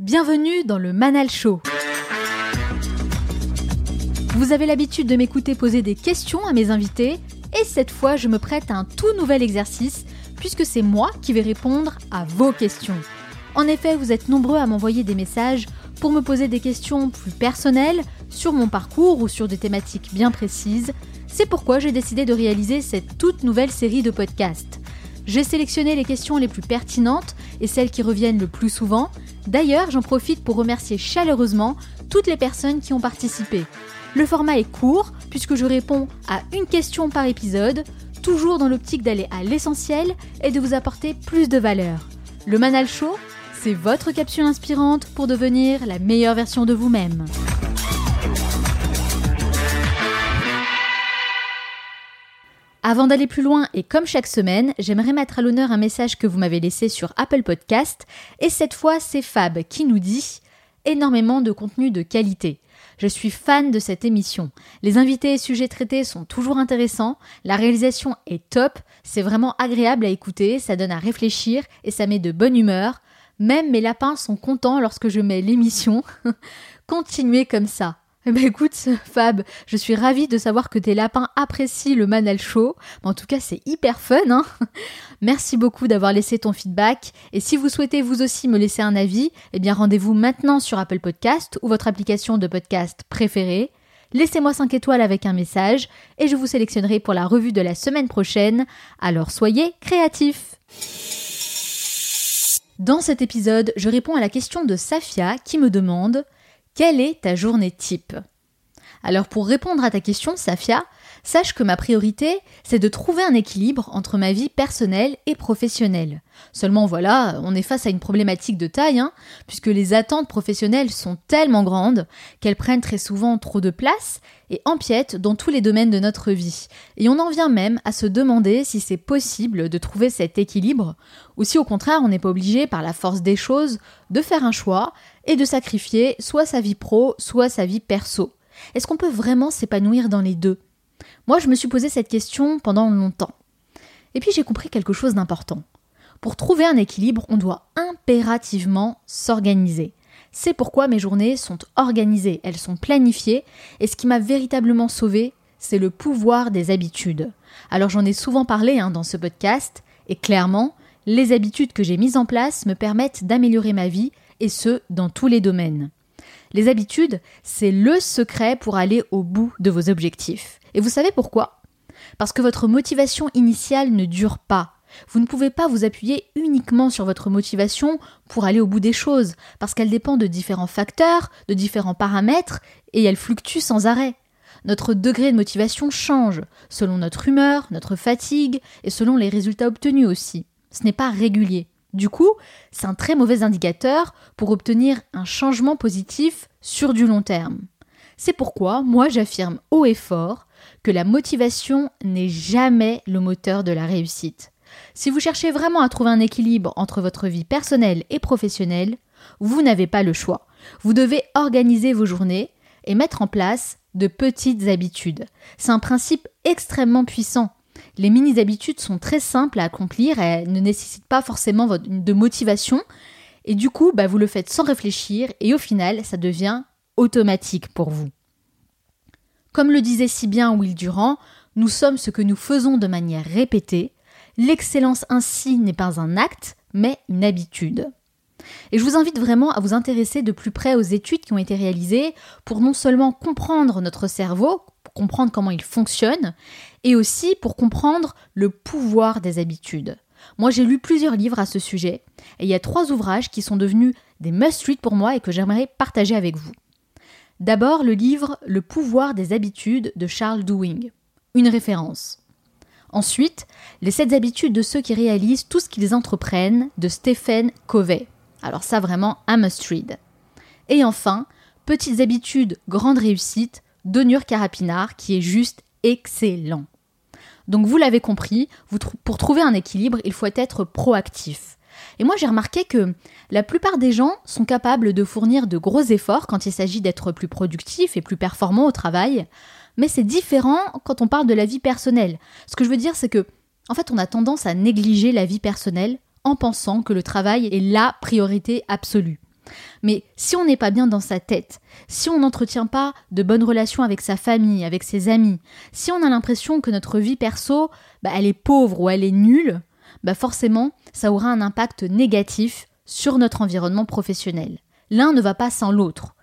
Bienvenue dans le Manal Show. Vous avez l'habitude de m'écouter poser des questions à mes invités et cette fois je me prête à un tout nouvel exercice puisque c'est moi qui vais répondre à vos questions. En effet, vous êtes nombreux à m'envoyer des messages pour me poser des questions plus personnelles sur mon parcours ou sur des thématiques bien précises. C'est pourquoi j'ai décidé de réaliser cette toute nouvelle série de podcasts. J'ai sélectionné les questions les plus pertinentes et celles qui reviennent le plus souvent D'ailleurs, j'en profite pour remercier chaleureusement toutes les personnes qui ont participé. Le format est court puisque je réponds à une question par épisode, toujours dans l'optique d'aller à l'essentiel et de vous apporter plus de valeur. Le Manal Show, c'est votre capsule inspirante pour devenir la meilleure version de vous-même. Avant d'aller plus loin et comme chaque semaine, j'aimerais mettre à l'honneur un message que vous m'avez laissé sur Apple Podcast et cette fois c'est Fab qui nous dit énormément de contenu de qualité. Je suis fan de cette émission. Les invités et sujets traités sont toujours intéressants, la réalisation est top, c'est vraiment agréable à écouter, ça donne à réfléchir et ça met de bonne humeur. Même mes lapins sont contents lorsque je mets l'émission. Continuez comme ça. Eh ben écoute, Fab, je suis ravie de savoir que tes lapins apprécient le Manal Show. En tout cas, c'est hyper fun. Hein Merci beaucoup d'avoir laissé ton feedback. Et si vous souhaitez vous aussi me laisser un avis, eh bien rendez-vous maintenant sur Apple Podcast ou votre application de podcast préférée. Laissez-moi 5 étoiles avec un message et je vous sélectionnerai pour la revue de la semaine prochaine. Alors soyez créatifs. Dans cet épisode, je réponds à la question de Safia qui me demande quelle est ta journée type? Alors pour répondre à ta question, Safia, sache que ma priorité, c'est de trouver un équilibre entre ma vie personnelle et professionnelle. Seulement voilà, on est face à une problématique de taille, hein, puisque les attentes professionnelles sont tellement grandes qu'elles prennent très souvent trop de place et empiètent dans tous les domaines de notre vie. Et on en vient même à se demander si c'est possible de trouver cet équilibre, ou si au contraire on n'est pas obligé par la force des choses de faire un choix et de sacrifier soit sa vie pro, soit sa vie perso. Est-ce qu'on peut vraiment s'épanouir dans les deux? Moi, je me suis posé cette question pendant longtemps. Et puis j'ai compris quelque chose d'important. Pour trouver un équilibre, on doit impérativement s'organiser. C'est pourquoi mes journées sont organisées, elles sont planifiées, et ce qui m'a véritablement sauvé, c'est le pouvoir des habitudes. Alors j'en ai souvent parlé hein, dans ce podcast, et clairement, les habitudes que j'ai mises en place me permettent d'améliorer ma vie et ce, dans tous les domaines. Les habitudes, c'est le secret pour aller au bout de vos objectifs. Et vous savez pourquoi? Parce que votre motivation initiale ne dure pas. Vous ne pouvez pas vous appuyer uniquement sur votre motivation pour aller au bout des choses, parce qu'elle dépend de différents facteurs, de différents paramètres, et elle fluctue sans arrêt. Notre degré de motivation change, selon notre humeur, notre fatigue, et selon les résultats obtenus aussi. Ce n'est pas régulier. Du coup, c'est un très mauvais indicateur pour obtenir un changement positif sur du long terme. C'est pourquoi moi j'affirme haut et fort que la motivation n'est jamais le moteur de la réussite. Si vous cherchez vraiment à trouver un équilibre entre votre vie personnelle et professionnelle, vous n'avez pas le choix. Vous devez organiser vos journées et mettre en place de petites habitudes. C'est un principe extrêmement puissant les mini-habitudes sont très simples à accomplir, elles ne nécessitent pas forcément de motivation, et du coup, bah, vous le faites sans réfléchir, et au final, ça devient automatique pour vous. Comme le disait si bien Will Durand, nous sommes ce que nous faisons de manière répétée. L'excellence ainsi n'est pas un acte, mais une habitude. Et je vous invite vraiment à vous intéresser de plus près aux études qui ont été réalisées pour non seulement comprendre notre cerveau, comprendre comment il fonctionne, et aussi pour comprendre le pouvoir des habitudes. Moi, j'ai lu plusieurs livres à ce sujet, et il y a trois ouvrages qui sont devenus des must-read pour moi et que j'aimerais partager avec vous. D'abord, le livre Le pouvoir des habitudes de Charles Dewing, une référence. Ensuite, Les sept habitudes de ceux qui réalisent tout ce qu'ils entreprennent de Stephen Covey. Alors ça vraiment un must-read. Et enfin, Petites habitudes, grande réussite d'Onur Carapinard qui est juste excellent. Donc vous l'avez compris, pour trouver un équilibre, il faut être proactif. Et moi j'ai remarqué que la plupart des gens sont capables de fournir de gros efforts quand il s'agit d'être plus productif et plus performant au travail, mais c'est différent quand on parle de la vie personnelle. Ce que je veux dire c'est que en fait on a tendance à négliger la vie personnelle en pensant que le travail est la priorité absolue. Mais si on n'est pas bien dans sa tête, si on n'entretient pas de bonnes relations avec sa famille, avec ses amis, si on a l'impression que notre vie perso, bah, elle est pauvre ou elle est nulle, bah forcément, ça aura un impact négatif sur notre environnement professionnel. L'un ne va pas sans l'autre.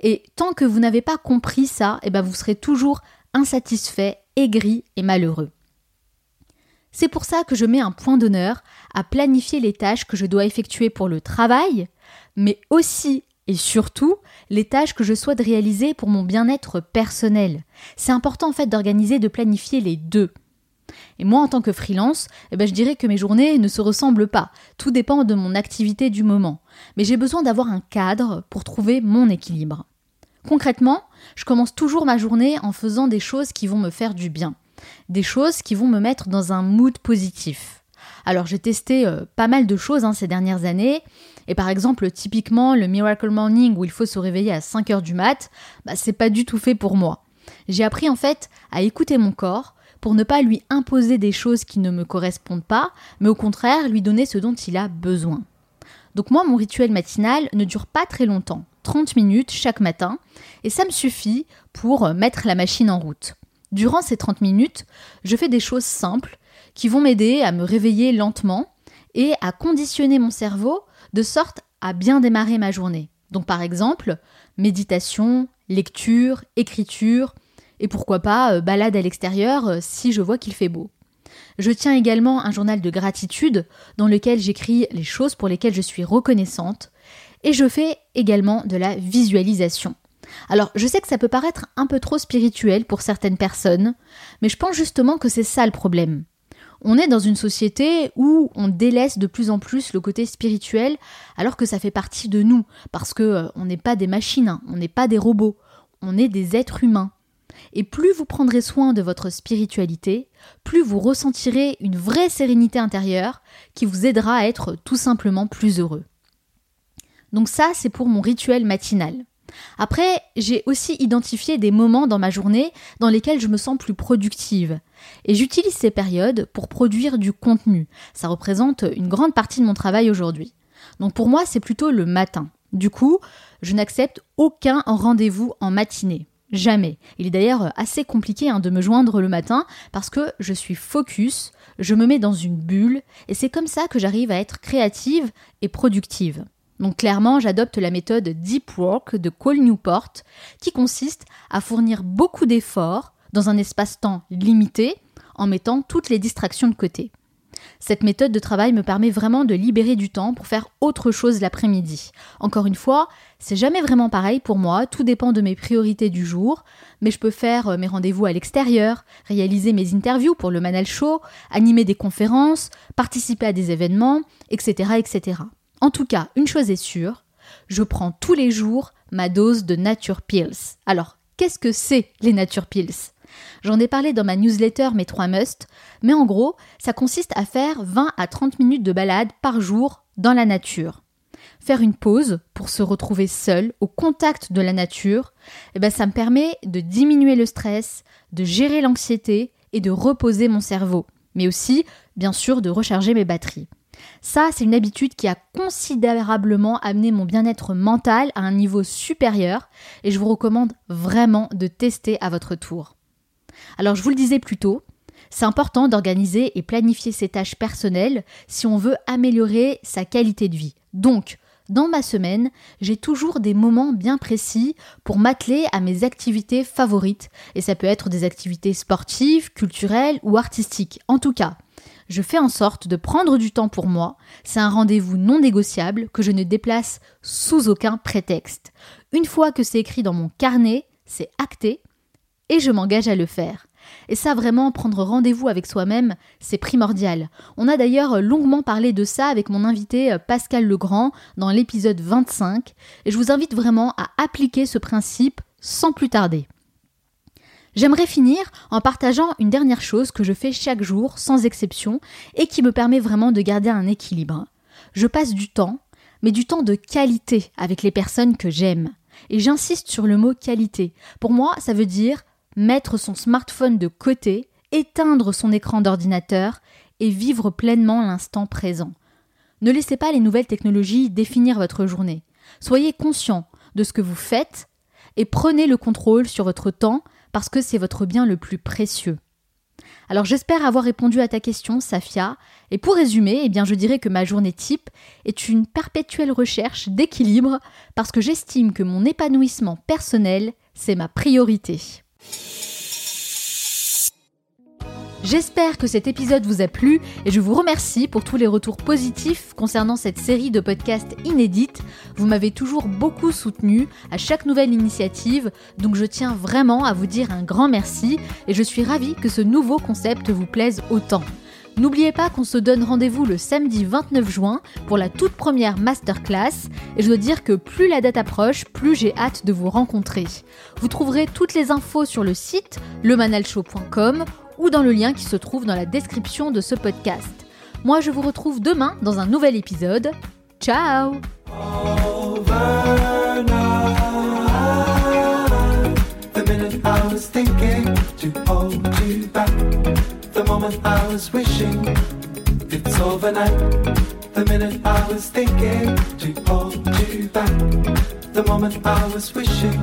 Et tant que vous n'avez pas compris ça, eh ben vous serez toujours insatisfait, aigri et malheureux. C'est pour ça que je mets un point d'honneur à planifier les tâches que je dois effectuer pour le travail, mais aussi et surtout les tâches que je souhaite réaliser pour mon bien-être personnel. C'est important en fait d'organiser, de planifier les deux. Et moi, en tant que freelance, eh ben, je dirais que mes journées ne se ressemblent pas. Tout dépend de mon activité du moment. Mais j'ai besoin d'avoir un cadre pour trouver mon équilibre. Concrètement, je commence toujours ma journée en faisant des choses qui vont me faire du bien. Des choses qui vont me mettre dans un mood positif. Alors j'ai testé euh, pas mal de choses hein, ces dernières années. Et par exemple, typiquement, le Miracle Morning où il faut se réveiller à 5 heures du mat, bah, c'est pas du tout fait pour moi. J'ai appris en fait à écouter mon corps, pour ne pas lui imposer des choses qui ne me correspondent pas, mais au contraire lui donner ce dont il a besoin. Donc moi, mon rituel matinal ne dure pas très longtemps, 30 minutes chaque matin, et ça me suffit pour mettre la machine en route. Durant ces 30 minutes, je fais des choses simples qui vont m'aider à me réveiller lentement et à conditionner mon cerveau de sorte à bien démarrer ma journée. Donc par exemple, méditation, lecture, écriture, et pourquoi pas euh, balade à l'extérieur euh, si je vois qu'il fait beau. Je tiens également un journal de gratitude dans lequel j'écris les choses pour lesquelles je suis reconnaissante et je fais également de la visualisation. Alors, je sais que ça peut paraître un peu trop spirituel pour certaines personnes, mais je pense justement que c'est ça le problème. On est dans une société où on délaisse de plus en plus le côté spirituel alors que ça fait partie de nous parce que euh, on n'est pas des machines, hein, on n'est pas des robots, on est des êtres humains. Et plus vous prendrez soin de votre spiritualité, plus vous ressentirez une vraie sérénité intérieure qui vous aidera à être tout simplement plus heureux. Donc ça, c'est pour mon rituel matinal. Après, j'ai aussi identifié des moments dans ma journée dans lesquels je me sens plus productive. Et j'utilise ces périodes pour produire du contenu. Ça représente une grande partie de mon travail aujourd'hui. Donc pour moi, c'est plutôt le matin. Du coup, je n'accepte aucun rendez-vous en matinée. Jamais. Il est d'ailleurs assez compliqué hein, de me joindre le matin parce que je suis focus, je me mets dans une bulle et c'est comme ça que j'arrive à être créative et productive. Donc clairement, j'adopte la méthode Deep Work de Cole Newport qui consiste à fournir beaucoup d'efforts dans un espace-temps limité en mettant toutes les distractions de côté. Cette méthode de travail me permet vraiment de libérer du temps pour faire autre chose l'après-midi. Encore une fois, c'est jamais vraiment pareil pour moi, tout dépend de mes priorités du jour, mais je peux faire euh, mes rendez-vous à l'extérieur, réaliser mes interviews pour le Manal Show, animer des conférences, participer à des événements, etc., etc. En tout cas, une chose est sûre, je prends tous les jours ma dose de Nature Pills. Alors, qu'est-ce que c'est les Nature Pills? J'en ai parlé dans ma newsletter Mes 3 Must, mais en gros, ça consiste à faire 20 à 30 minutes de balade par jour dans la nature. Faire une pause pour se retrouver seul, au contact de la nature, eh ben ça me permet de diminuer le stress, de gérer l'anxiété et de reposer mon cerveau, mais aussi, bien sûr, de recharger mes batteries. Ça, c'est une habitude qui a considérablement amené mon bien-être mental à un niveau supérieur et je vous recommande vraiment de tester à votre tour. Alors je vous le disais plus tôt, c'est important d'organiser et planifier ses tâches personnelles si on veut améliorer sa qualité de vie. Donc, dans ma semaine, j'ai toujours des moments bien précis pour m'atteler à mes activités favorites, et ça peut être des activités sportives, culturelles ou artistiques. En tout cas, je fais en sorte de prendre du temps pour moi, c'est un rendez-vous non négociable que je ne déplace sous aucun prétexte. Une fois que c'est écrit dans mon carnet, c'est acté, et je m'engage à le faire. Et ça, vraiment, prendre rendez-vous avec soi-même, c'est primordial. On a d'ailleurs longuement parlé de ça avec mon invité euh, Pascal Legrand dans l'épisode 25, et je vous invite vraiment à appliquer ce principe sans plus tarder. J'aimerais finir en partageant une dernière chose que je fais chaque jour, sans exception, et qui me permet vraiment de garder un équilibre. Je passe du temps, mais du temps de qualité avec les personnes que j'aime. Et j'insiste sur le mot qualité. Pour moi, ça veut dire mettre son smartphone de côté, éteindre son écran d'ordinateur et vivre pleinement l'instant présent. Ne laissez pas les nouvelles technologies définir votre journée. Soyez conscient de ce que vous faites et prenez le contrôle sur votre temps parce que c'est votre bien le plus précieux. Alors j'espère avoir répondu à ta question, Safia. Et pour résumer, eh bien je dirais que ma journée type est une perpétuelle recherche d'équilibre parce que j'estime que mon épanouissement personnel, c'est ma priorité. J'espère que cet épisode vous a plu et je vous remercie pour tous les retours positifs concernant cette série de podcasts inédites. Vous m'avez toujours beaucoup soutenu à chaque nouvelle initiative, donc je tiens vraiment à vous dire un grand merci et je suis ravie que ce nouveau concept vous plaise autant. N'oubliez pas qu'on se donne rendez-vous le samedi 29 juin pour la toute première masterclass et je dois dire que plus la date approche, plus j'ai hâte de vous rencontrer. Vous trouverez toutes les infos sur le site lemanalshow.com ou dans le lien qui se trouve dans la description de ce podcast. Moi, je vous retrouve demain dans un nouvel épisode. Ciao it's overnight. The minute I was thinking to hold you back. The moment I was wishing